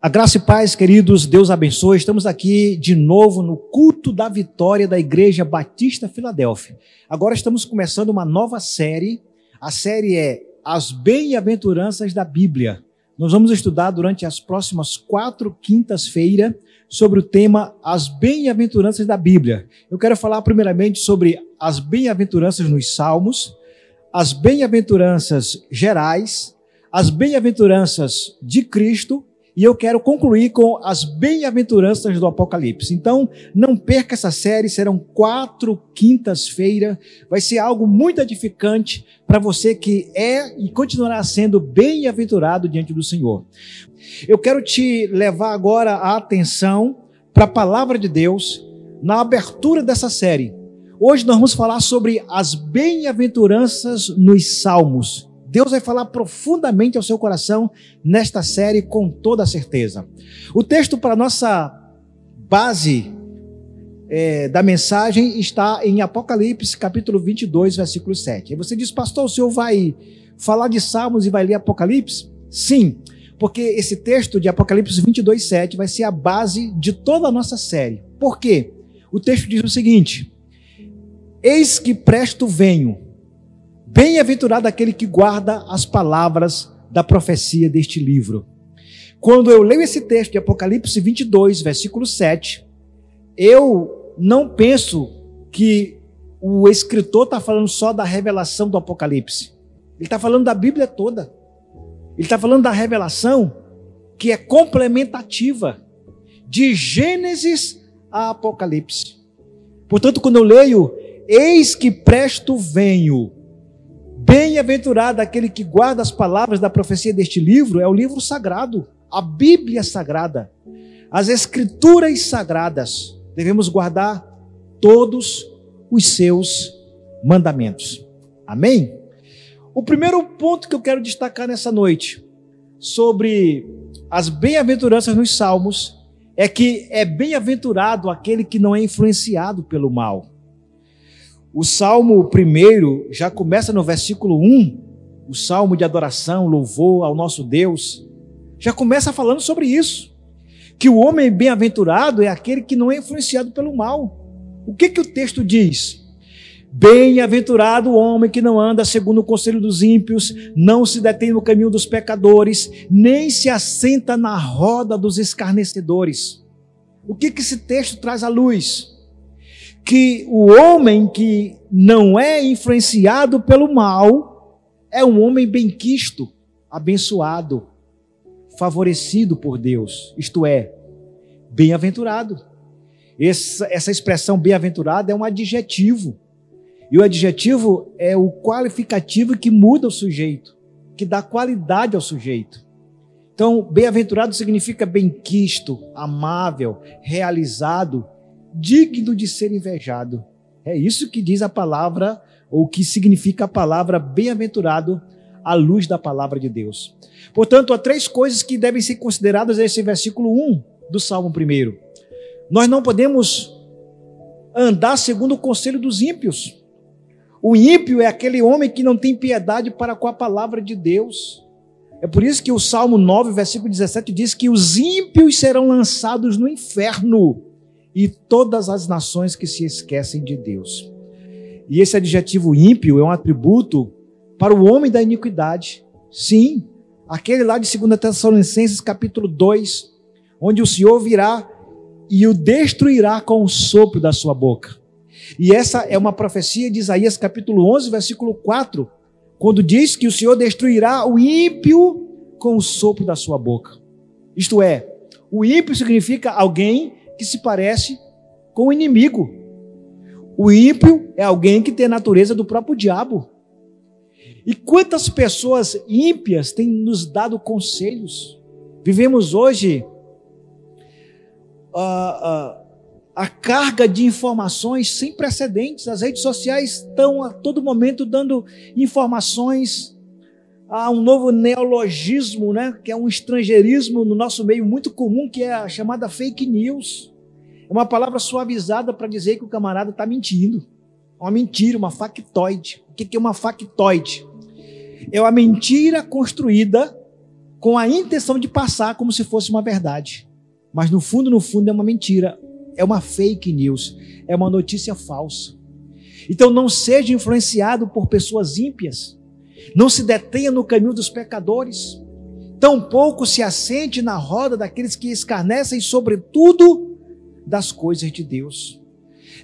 A graça e paz, queridos, Deus abençoe. Estamos aqui de novo no culto da vitória da Igreja Batista Filadélfia. Agora estamos começando uma nova série. A série é As Bem-aventuranças da Bíblia. Nós vamos estudar durante as próximas quatro quintas-feiras sobre o tema As Bem-aventuranças da Bíblia. Eu quero falar primeiramente sobre as bem-aventuranças nos Salmos, as bem-aventuranças gerais, as bem-aventuranças de Cristo e eu quero concluir com as bem-aventuranças do Apocalipse. Então, não perca essa série, serão quatro quintas-feiras. Vai ser algo muito edificante para você que é e continuará sendo bem-aventurado diante do Senhor. Eu quero te levar agora a atenção para a palavra de Deus na abertura dessa série. Hoje nós vamos falar sobre as bem-aventuranças nos Salmos. Deus vai falar profundamente ao seu coração nesta série com toda certeza. O texto para nossa base é, da mensagem está em Apocalipse, capítulo 22, versículo 7. Aí você diz, pastor, o senhor vai falar de Salmos e vai ler Apocalipse? Sim, porque esse texto de Apocalipse 22, 7 vai ser a base de toda a nossa série. Por quê? O texto diz o seguinte: Eis que presto venho Bem-aventurado aquele que guarda as palavras da profecia deste livro. Quando eu leio esse texto de Apocalipse 22, versículo 7, eu não penso que o escritor está falando só da revelação do Apocalipse. Ele está falando da Bíblia toda. Ele está falando da revelação que é complementativa de Gênesis a Apocalipse. Portanto, quando eu leio, eis que presto venho, Bem-aventurado aquele que guarda as palavras da profecia deste livro, é o livro sagrado, a Bíblia sagrada, as Escrituras sagradas. Devemos guardar todos os seus mandamentos. Amém? O primeiro ponto que eu quero destacar nessa noite sobre as bem-aventuranças nos Salmos é que é bem-aventurado aquele que não é influenciado pelo mal. O Salmo primeiro já começa no versículo 1, o salmo de adoração, louvor ao nosso Deus, já começa falando sobre isso. Que o homem bem-aventurado é aquele que não é influenciado pelo mal. O que que o texto diz? Bem-aventurado o homem que não anda segundo o conselho dos ímpios, não se detém no caminho dos pecadores, nem se assenta na roda dos escarnecedores. O que que esse texto traz à luz? Que o homem que não é influenciado pelo mal é um homem benquisto, abençoado, favorecido por Deus, isto é, bem-aventurado. Essa, essa expressão bem-aventurado é um adjetivo. E o adjetivo é o qualificativo que muda o sujeito, que dá qualidade ao sujeito. Então, bem-aventurado significa benquisto, amável, realizado, digno de ser invejado. É isso que diz a palavra, ou que significa a palavra bem-aventurado à luz da palavra de Deus. Portanto, há três coisas que devem ser consideradas nesse versículo 1 do Salmo 1. Nós não podemos andar segundo o conselho dos ímpios. O ímpio é aquele homem que não tem piedade para com a palavra de Deus. É por isso que o Salmo 9, versículo 17 diz que os ímpios serão lançados no inferno e todas as nações que se esquecem de Deus. E esse adjetivo ímpio é um atributo para o homem da iniquidade. Sim, aquele lá de 2 Tessalonicenses capítulo 2, onde o Senhor virá e o destruirá com o sopro da sua boca. E essa é uma profecia de Isaías capítulo 11, versículo 4, quando diz que o Senhor destruirá o ímpio com o sopro da sua boca. Isto é, o ímpio significa alguém que se parece com o inimigo. O ímpio é alguém que tem a natureza do próprio diabo. E quantas pessoas ímpias têm nos dado conselhos? Vivemos hoje uh, uh, a carga de informações sem precedentes. As redes sociais estão a todo momento dando informações. Há um novo neologismo, né, que é um estrangeirismo no nosso meio muito comum, que é a chamada fake news. É uma palavra suavizada para dizer que o camarada está mentindo. Uma mentira, uma factoide. O que é uma factoide? É uma mentira construída com a intenção de passar como se fosse uma verdade. Mas no fundo, no fundo, é uma mentira, é uma fake news, é uma notícia falsa. Então não seja influenciado por pessoas ímpias, não se detenha no caminho dos pecadores, tampouco se assente na roda daqueles que escarnecem, sobretudo, das coisas de Deus.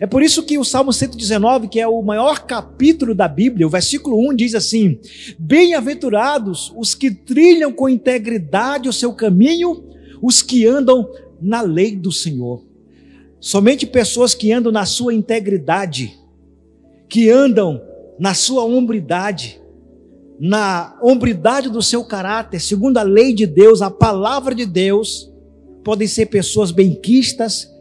É por isso que o Salmo 119, que é o maior capítulo da Bíblia, o versículo 1 diz assim: Bem-aventurados os que trilham com integridade o seu caminho, os que andam na lei do Senhor. Somente pessoas que andam na sua integridade, que andam na sua hombridade, na hombridade do seu caráter, segundo a lei de Deus, a palavra de Deus, podem ser pessoas benquistas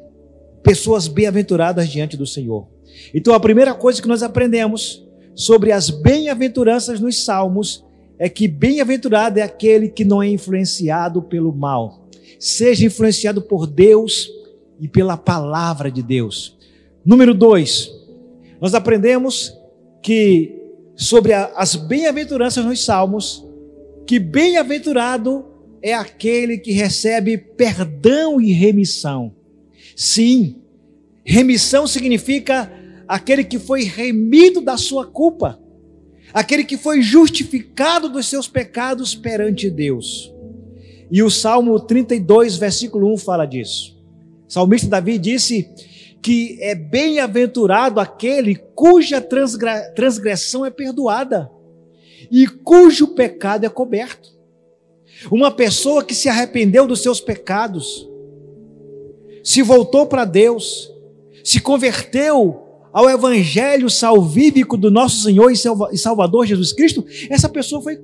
pessoas bem-aventuradas diante do Senhor. Então, a primeira coisa que nós aprendemos sobre as bem-aventuranças nos Salmos é que bem-aventurado é aquele que não é influenciado pelo mal, seja influenciado por Deus e pela palavra de Deus. Número dois, nós aprendemos que sobre a, as bem-aventuranças nos Salmos, que bem-aventurado é aquele que recebe perdão e remissão. Sim, remissão significa aquele que foi remido da sua culpa, aquele que foi justificado dos seus pecados perante Deus. E o Salmo 32, versículo 1 fala disso. O salmista Davi disse que é bem-aventurado aquele cuja transgressão é perdoada e cujo pecado é coberto. Uma pessoa que se arrependeu dos seus pecados, se voltou para Deus, se converteu ao Evangelho salvífico do nosso Senhor e Salvador Jesus Cristo, essa pessoa foi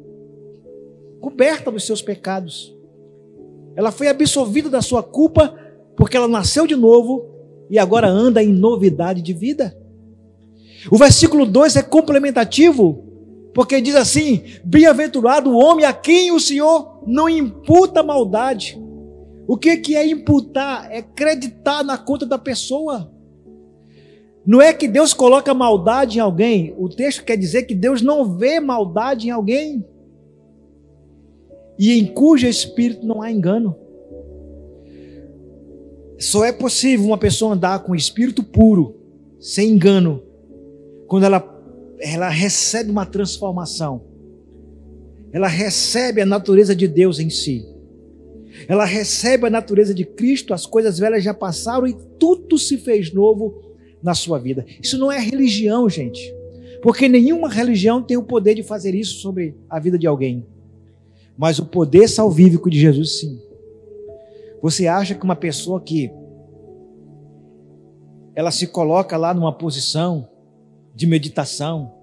coberta dos seus pecados. Ela foi absolvida da sua culpa, porque ela nasceu de novo e agora anda em novidade de vida. O versículo 2 é complementativo, porque diz assim: Bem-aventurado o homem a quem o Senhor não imputa maldade. O que, que é imputar? É acreditar na conta da pessoa. Não é que Deus coloca maldade em alguém. O texto quer dizer que Deus não vê maldade em alguém. E em cujo espírito não há engano. Só é possível uma pessoa andar com espírito puro, sem engano, quando ela, ela recebe uma transformação. Ela recebe a natureza de Deus em si ela recebe a natureza de Cristo, as coisas velhas já passaram e tudo se fez novo na sua vida. Isso não é religião, gente, porque nenhuma religião tem o poder de fazer isso sobre a vida de alguém, mas o poder salvífico de Jesus, sim. Você acha que uma pessoa que ela se coloca lá numa posição de meditação,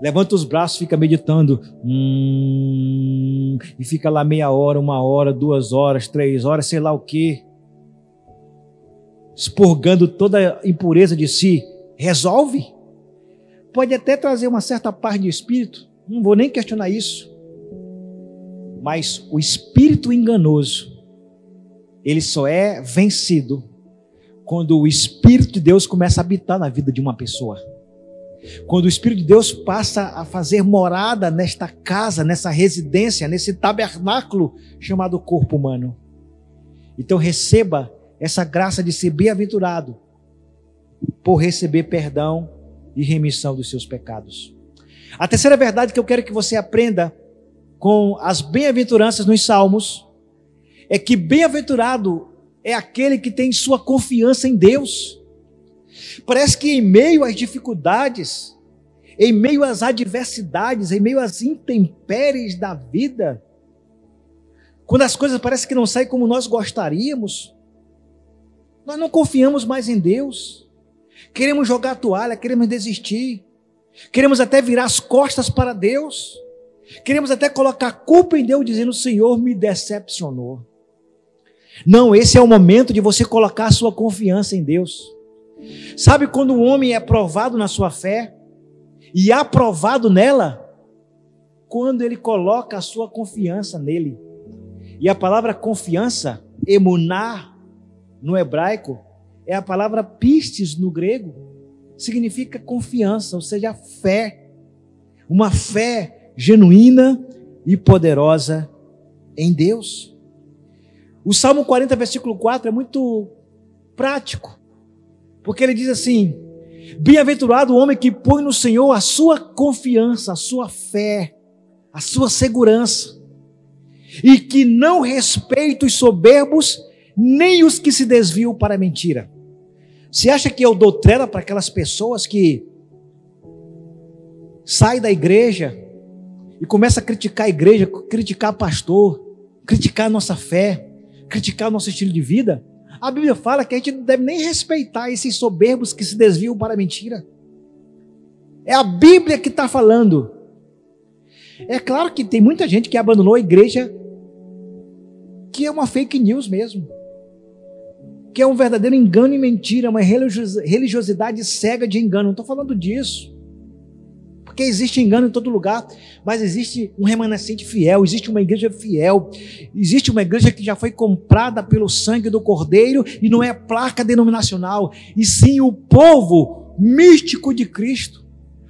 levanta os braços, fica meditando, hum, e fica lá meia hora, uma hora, duas horas, três horas, sei lá o que, expurgando toda a impureza de si, resolve? Pode até trazer uma certa paz de espírito, não vou nem questionar isso, mas o espírito enganoso, ele só é vencido quando o Espírito de Deus começa a habitar na vida de uma pessoa. Quando o Espírito de Deus passa a fazer morada nesta casa, nessa residência, nesse tabernáculo chamado corpo humano. Então receba essa graça de ser bem-aventurado por receber perdão e remissão dos seus pecados. A terceira verdade que eu quero que você aprenda com as bem-aventuranças nos Salmos é que bem-aventurado é aquele que tem sua confiança em Deus. Parece que em meio às dificuldades, em meio às adversidades, em meio às intempéries da vida, quando as coisas parecem que não saem como nós gostaríamos, nós não confiamos mais em Deus. Queremos jogar a toalha, queremos desistir. Queremos até virar as costas para Deus. Queremos até colocar culpa em Deus, dizendo: O Senhor me decepcionou. Não, esse é o momento de você colocar sua confiança em Deus. Sabe quando o homem é provado na sua fé e aprovado nela? Quando ele coloca a sua confiança nele. E a palavra confiança, emunar, no hebraico, é a palavra pistes no grego. Significa confiança, ou seja, fé. Uma fé genuína e poderosa em Deus. O Salmo 40, versículo 4 é muito prático, porque ele diz assim: Bem-aventurado o homem que põe no Senhor a sua confiança, a sua fé, a sua segurança, e que não respeita os soberbos, nem os que se desviam para a mentira. Você acha que eu dou trela para aquelas pessoas que saem da igreja e começam a criticar a igreja, criticar pastor, criticar a nossa fé, criticar o nosso estilo de vida? A Bíblia fala que a gente não deve nem respeitar esses soberbos que se desviam para a mentira. É a Bíblia que está falando. É claro que tem muita gente que abandonou a igreja, que é uma fake news mesmo, que é um verdadeiro engano e mentira, uma religiosidade cega de engano. Não estou falando disso. Porque existe engano em todo lugar, mas existe um remanescente fiel, existe uma igreja fiel, existe uma igreja que já foi comprada pelo sangue do Cordeiro e não é placa denominacional, e sim o povo místico de Cristo.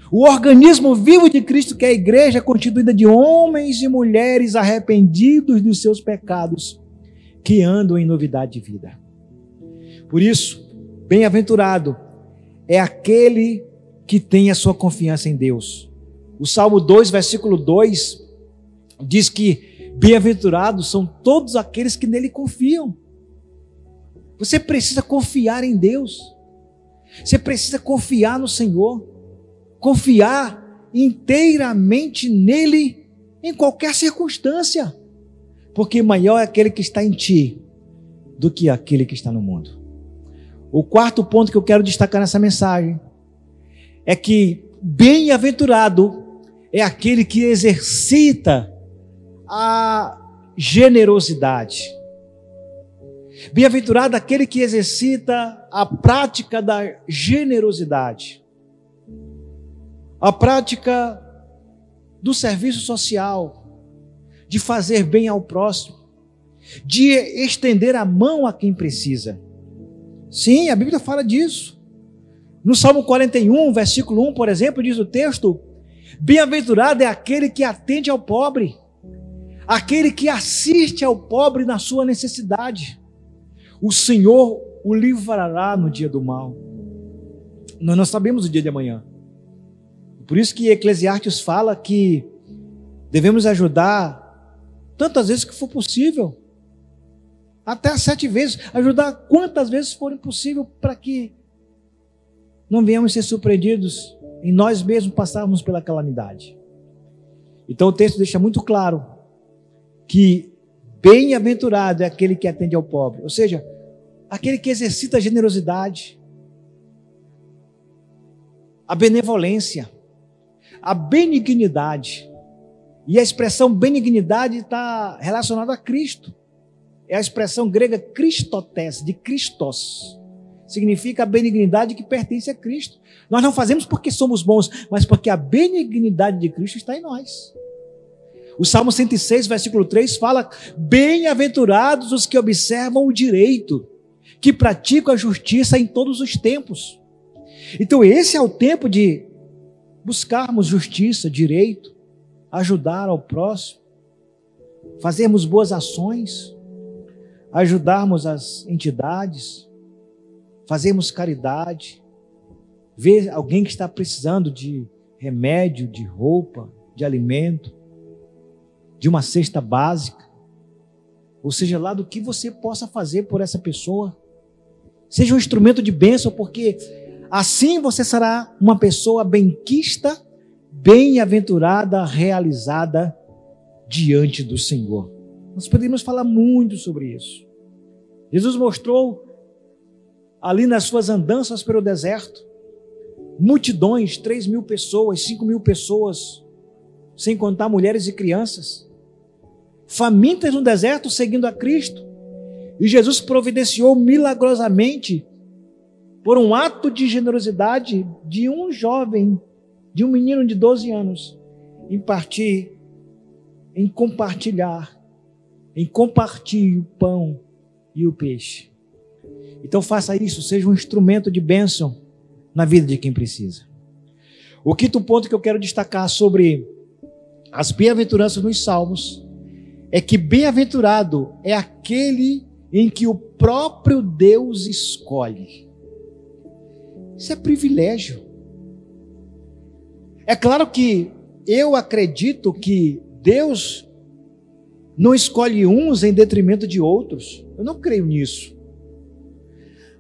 O organismo vivo de Cristo, que é a igreja constituída de homens e mulheres arrependidos dos seus pecados, que andam em novidade de vida. Por isso, bem-aventurado é aquele que tem a sua confiança em Deus. O Salmo 2, versículo 2 diz que bem-aventurados são todos aqueles que nele confiam. Você precisa confiar em Deus. Você precisa confiar no Senhor. Confiar inteiramente nele em qualquer circunstância. Porque maior é aquele que está em ti do que aquele que está no mundo. O quarto ponto que eu quero destacar nessa mensagem é que bem-aventurado é aquele que exercita a generosidade. Bem-aventurado aquele que exercita a prática da generosidade. A prática do serviço social, de fazer bem ao próximo, de estender a mão a quem precisa. Sim, a Bíblia fala disso. No Salmo 41, versículo 1, por exemplo, diz o texto: Bem-aventurado é aquele que atende ao pobre, aquele que assiste ao pobre na sua necessidade. O Senhor o livrará no dia do mal. Nós não sabemos o dia de amanhã. Por isso que Eclesiastes fala que devemos ajudar tantas vezes que for possível. Até sete vezes. Ajudar quantas vezes for possível para que não venhamos ser surpreendidos em nós mesmos passarmos pela calamidade. Então o texto deixa muito claro que bem-aventurado é aquele que atende ao pobre, ou seja, aquele que exercita a generosidade, a benevolência, a benignidade. E a expressão benignidade está relacionada a Cristo. É a expressão grega Christotes, de Christos significa a benignidade que pertence a Cristo. Nós não fazemos porque somos bons, mas porque a benignidade de Cristo está em nós. O Salmo 106, versículo 3 fala: Bem-aventurados os que observam o direito, que praticam a justiça em todos os tempos. Então, esse é o tempo de buscarmos justiça, direito, ajudar ao próximo, fazermos boas ações, ajudarmos as entidades, fazermos caridade, ver alguém que está precisando de remédio, de roupa, de alimento, de uma cesta básica, ou seja, lá do que você possa fazer por essa pessoa. Seja um instrumento de bênção, porque assim você será uma pessoa benquista, bem-aventurada, realizada diante do Senhor. Nós podemos falar muito sobre isso. Jesus mostrou ali nas suas andanças pelo deserto, multidões, 3 mil pessoas, 5 mil pessoas, sem contar mulheres e crianças, famintas no deserto seguindo a Cristo. E Jesus providenciou milagrosamente, por um ato de generosidade de um jovem, de um menino de 12 anos, em partir, em compartilhar, em compartilhar o pão e o peixe. Então faça isso, seja um instrumento de bênção na vida de quem precisa. O quinto ponto que eu quero destacar sobre as bem-aventuranças nos Salmos é que bem-aventurado é aquele em que o próprio Deus escolhe. Isso é privilégio. É claro que eu acredito que Deus não escolhe uns em detrimento de outros. Eu não creio nisso.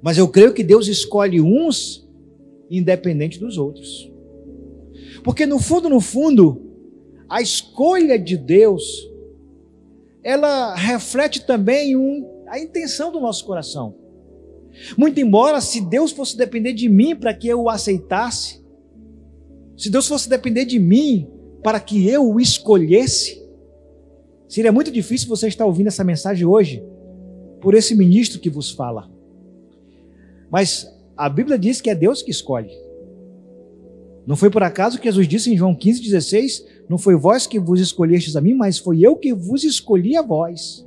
Mas eu creio que Deus escolhe uns independente dos outros. Porque no fundo, no fundo, a escolha de Deus, ela reflete também um, a intenção do nosso coração. Muito embora, se Deus fosse depender de mim para que eu o aceitasse, se Deus fosse depender de mim para que eu o escolhesse, seria muito difícil você estar ouvindo essa mensagem hoje por esse ministro que vos fala. Mas a Bíblia diz que é Deus que escolhe. Não foi por acaso que Jesus disse em João 15,16: Não foi vós que vos escolhestes a mim, mas foi eu que vos escolhi a vós.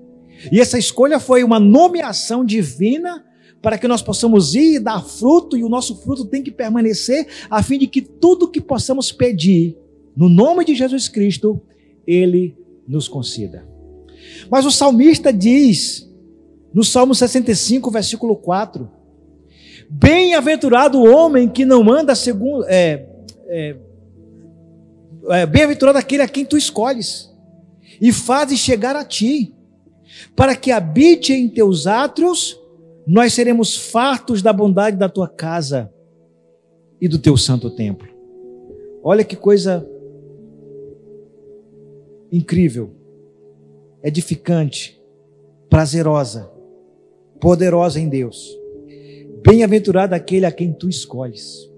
E essa escolha foi uma nomeação divina para que nós possamos ir e dar fruto, e o nosso fruto tem que permanecer, a fim de que tudo que possamos pedir, no nome de Jesus Cristo, Ele nos conceda. Mas o salmista diz, no Salmo 65, versículo 4, Bem-aventurado o homem que não anda segundo. É, é, é, Bem-aventurado aquele a quem tu escolhes e fazes chegar a ti, para que habite em teus átrios, nós seremos fartos da bondade da tua casa e do teu santo templo. Olha que coisa incrível, edificante, prazerosa, poderosa em Deus. Bem-aventurado aquele a quem tu escolhes.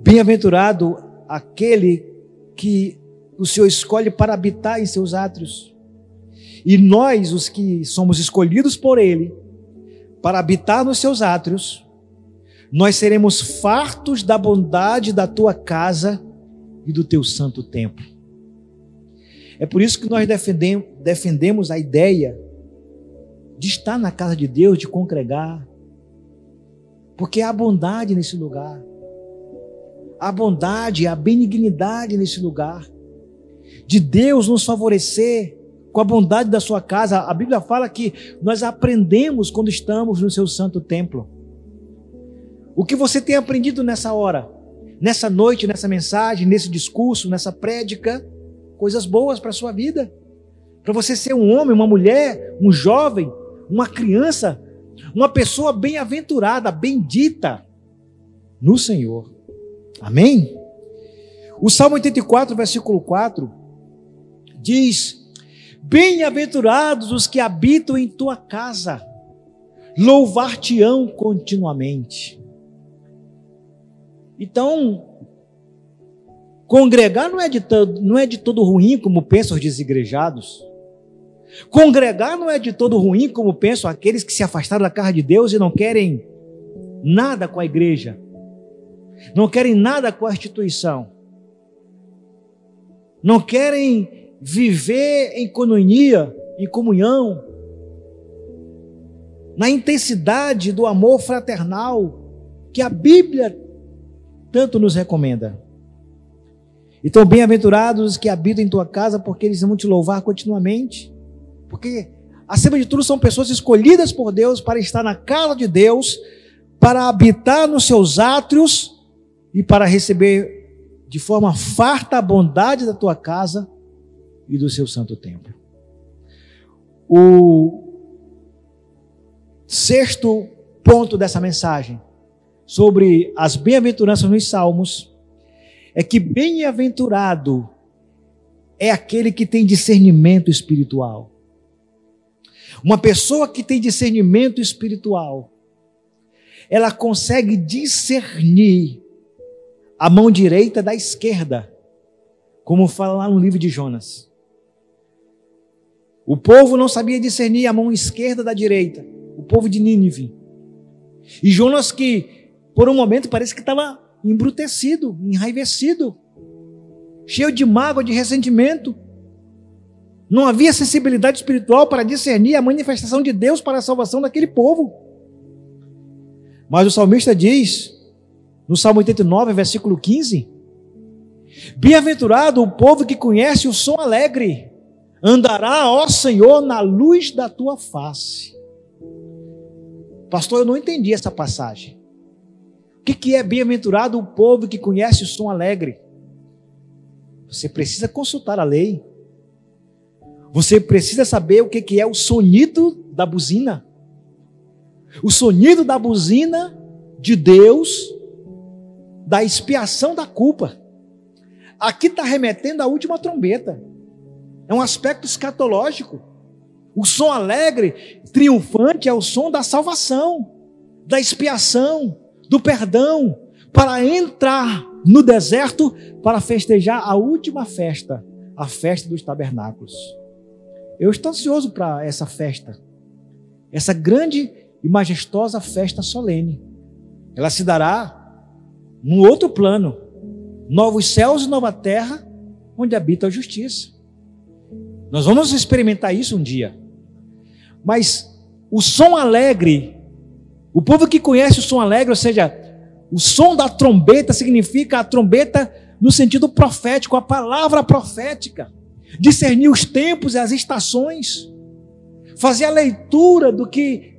Bem-aventurado aquele que o Senhor escolhe para habitar em seus átrios. E nós, os que somos escolhidos por Ele, para habitar nos seus átrios, nós seremos fartos da bondade da tua casa e do teu santo templo. É por isso que nós defendemos a ideia de estar na casa de Deus, de congregar, porque há bondade nesse lugar. Há bondade, há benignidade nesse lugar. De Deus nos favorecer com a bondade da sua casa. A Bíblia fala que nós aprendemos quando estamos no seu santo templo. O que você tem aprendido nessa hora, nessa noite, nessa mensagem, nesse discurso, nessa prédica, coisas boas para a sua vida. Para você ser um homem, uma mulher, um jovem, uma criança uma pessoa bem-aventurada, bendita no Senhor. Amém? O Salmo 84, versículo 4 diz: Bem-aventurados os que habitam em tua casa, louvar-te-ão continuamente. Então, congregar não é de, não é de todo ruim, como pensam os desigrejados. Congregar não é de todo ruim, como pensam aqueles que se afastaram da casa de Deus e não querem nada com a igreja, não querem nada com a instituição, não querem viver em coinonia, em comunhão, na intensidade do amor fraternal que a Bíblia tanto nos recomenda. Então, bem-aventurados os que habitam em tua casa, porque eles vão te louvar continuamente. Porque, acima de tudo, são pessoas escolhidas por Deus para estar na casa de Deus, para habitar nos seus átrios e para receber de forma farta a bondade da tua casa e do seu santo templo. O sexto ponto dessa mensagem sobre as bem-aventuranças nos Salmos é que bem-aventurado é aquele que tem discernimento espiritual. Uma pessoa que tem discernimento espiritual, ela consegue discernir a mão direita da esquerda, como fala lá no livro de Jonas. O povo não sabia discernir a mão esquerda da direita, o povo de Nínive. E Jonas, que por um momento parece que estava embrutecido, enraivecido, cheio de mágoa, de ressentimento, não havia sensibilidade espiritual para discernir a manifestação de Deus para a salvação daquele povo. Mas o salmista diz, no Salmo 89, versículo 15: Bem-aventurado o povo que conhece o som alegre, Andará, ó Senhor, na luz da tua face. Pastor, eu não entendi essa passagem. O que, que é bem-aventurado o povo que conhece o som alegre? Você precisa consultar a lei. Você precisa saber o que, é o sonido da buzina. O sonido da buzina de Deus, da expiação da culpa. Aqui está remetendo à última trombeta. É um aspecto escatológico. O som alegre, triunfante, é o som da salvação, da expiação, do perdão, para entrar no deserto para festejar a última festa, a festa dos tabernáculos. Eu estou ansioso para essa festa, essa grande e majestosa festa solene. Ela se dará num outro plano, novos céus e nova terra, onde habita a justiça. Nós vamos experimentar isso um dia. Mas o som alegre, o povo que conhece o som alegre, ou seja, o som da trombeta significa a trombeta no sentido profético, a palavra profética. Discernir os tempos e as estações. Fazer a leitura do que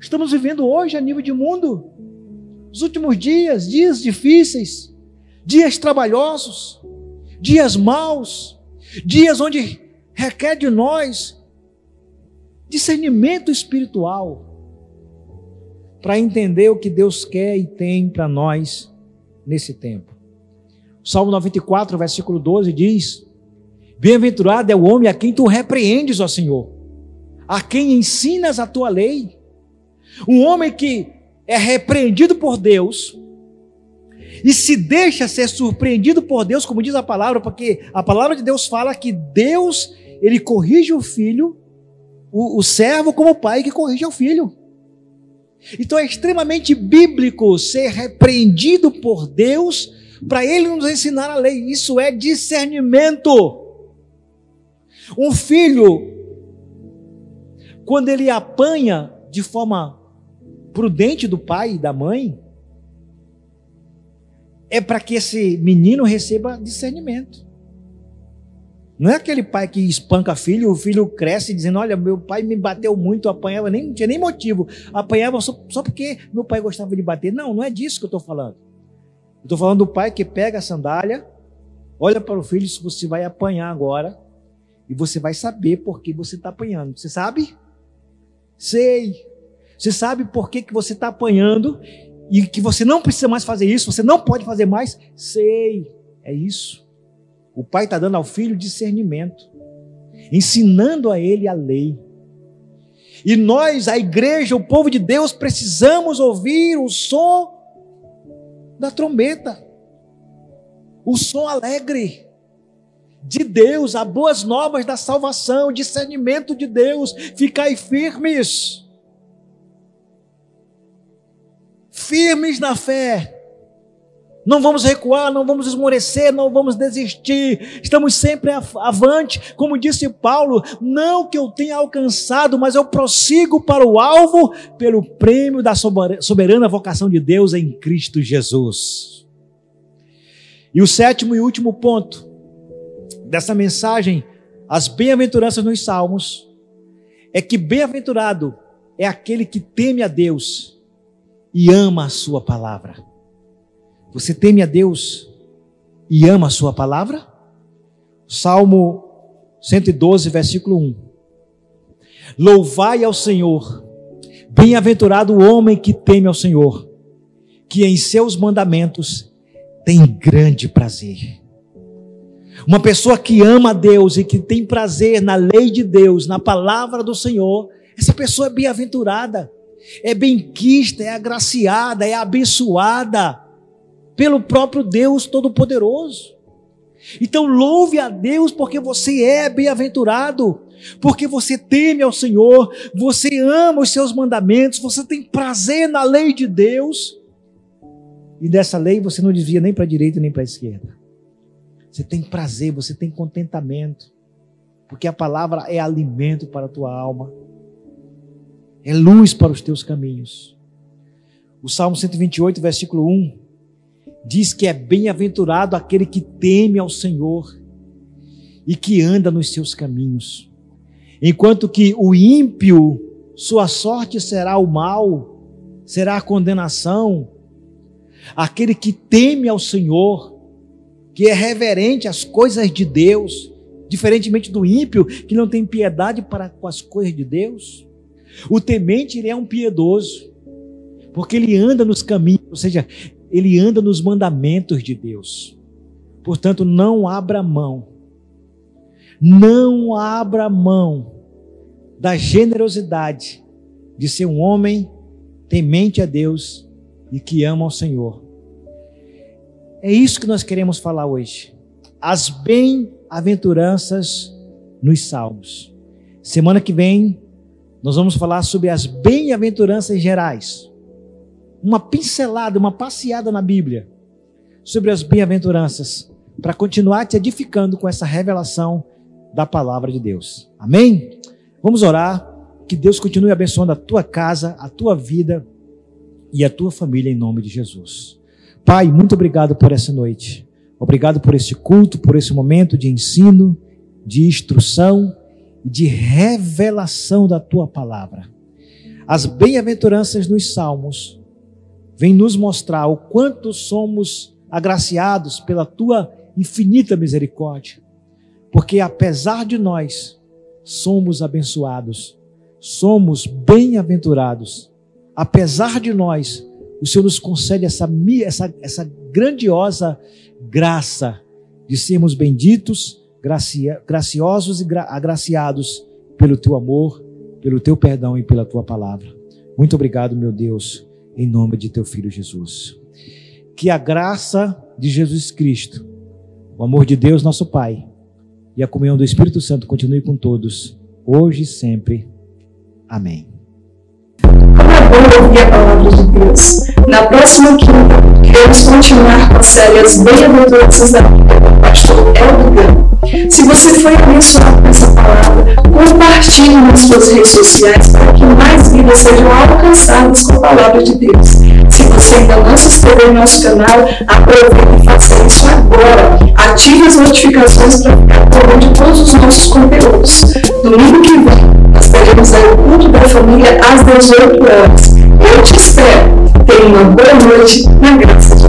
estamos vivendo hoje a nível de mundo. Os últimos dias, dias difíceis, dias trabalhosos, dias maus, dias onde requer de nós discernimento espiritual para entender o que Deus quer e tem para nós nesse tempo. Salmo 94, versículo 12 diz: Bem-aventurado é o homem a quem tu repreendes, ó Senhor, a quem ensinas a tua lei. Um homem que é repreendido por Deus e se deixa ser surpreendido por Deus, como diz a palavra, porque a palavra de Deus fala que Deus, ele corrige o filho o, o servo como o pai que corrige o filho. Então é extremamente bíblico ser repreendido por Deus para ele nos ensinar a lei. Isso é discernimento. Um filho, quando ele apanha de forma prudente do pai e da mãe, é para que esse menino receba discernimento. Não é aquele pai que espanca filho, o filho cresce dizendo: Olha, meu pai me bateu muito, apanhava, nem, não tinha nem motivo, apanhava só, só porque meu pai gostava de bater. Não, não é disso que eu estou falando. Estou falando do pai que pega a sandália, olha para o filho se você vai apanhar agora, e você vai saber por que você está apanhando. Você sabe? Sei. Você sabe por que, que você está apanhando e que você não precisa mais fazer isso, você não pode fazer mais? Sei. É isso. O pai está dando ao filho discernimento, ensinando a ele a lei. E nós, a igreja, o povo de Deus, precisamos ouvir o som da trombeta, o som alegre de Deus, as boas novas da salvação, discernimento de Deus. Ficai firmes, firmes na fé não vamos recuar, não vamos esmorecer, não vamos desistir. Estamos sempre avante, como disse Paulo, não que eu tenha alcançado, mas eu prossigo para o alvo pelo prêmio da soberana vocação de Deus em Cristo Jesus. E o sétimo e último ponto dessa mensagem, as bem-aventuranças nos Salmos, é que bem-aventurado é aquele que teme a Deus e ama a sua palavra. Você teme a Deus e ama a Sua palavra? Salmo 112, versículo 1. Louvai ao Senhor, bem-aventurado o homem que teme ao Senhor, que em seus mandamentos tem grande prazer. Uma pessoa que ama Deus e que tem prazer na lei de Deus, na palavra do Senhor, essa pessoa é bem-aventurada, é bem-quista, é agraciada, é abençoada pelo próprio Deus Todo-Poderoso. Então louve a Deus porque você é bem-aventurado, porque você teme ao Senhor, você ama os seus mandamentos, você tem prazer na lei de Deus. E dessa lei você não desvia nem para a direita nem para a esquerda. Você tem prazer, você tem contentamento, porque a palavra é alimento para a tua alma, é luz para os teus caminhos. O Salmo 128, versículo 1 diz que é bem-aventurado aquele que teme ao Senhor e que anda nos seus caminhos. Enquanto que o ímpio, sua sorte será o mal, será a condenação. Aquele que teme ao Senhor, que é reverente às coisas de Deus, diferentemente do ímpio, que não tem piedade para com as coisas de Deus. O temente, ele é um piedoso, porque ele anda nos caminhos, ou seja, ele anda nos mandamentos de Deus. Portanto, não abra mão, não abra mão da generosidade de ser um homem temente a Deus e que ama ao Senhor. É isso que nós queremos falar hoje. As bem-aventuranças nos Salmos. Semana que vem, nós vamos falar sobre as bem-aventuranças gerais. Uma pincelada, uma passeada na Bíblia sobre as bem-aventuranças, para continuar te edificando com essa revelação da palavra de Deus. Amém? Vamos orar. Que Deus continue abençoando a tua casa, a tua vida e a tua família em nome de Jesus. Pai, muito obrigado por essa noite. Obrigado por esse culto, por esse momento de ensino, de instrução e de revelação da tua palavra. As bem-aventuranças nos salmos vêm nos mostrar o quanto somos agraciados pela tua infinita misericórdia. Porque apesar de nós, somos abençoados, somos bem-aventurados. Apesar de nós, o Senhor nos concede essa, essa, essa grandiosa graça de sermos benditos, gracia, graciosos e gra, agraciados pelo teu amor, pelo teu perdão e pela tua palavra. Muito obrigado, meu Deus, em nome de teu filho Jesus. Que a graça de Jesus Cristo, o amor de Deus, nosso Pai, e a comunhão do Espírito Santo continue com todos, hoje e sempre. Amém. Bom ouvir a palavra de Deus. Na próxima quinta, queremos continuar com As Bem-aventuranças da Bíblia com o pastor Eldo Gama. Se você foi abençoado com essa palavra, compartilhe nas suas redes sociais para que mais vidas sejam alcançadas com a palavra de Deus. Se você ainda não se inscreveu no nosso canal, aproveite e faça isso agora. Ative as notificações para ficar por de todos os nossos conteúdos. Domingo que vem, nós teremos aí o culto da família às 18 horas. Eu te espero. Tenha uma boa noite na graça de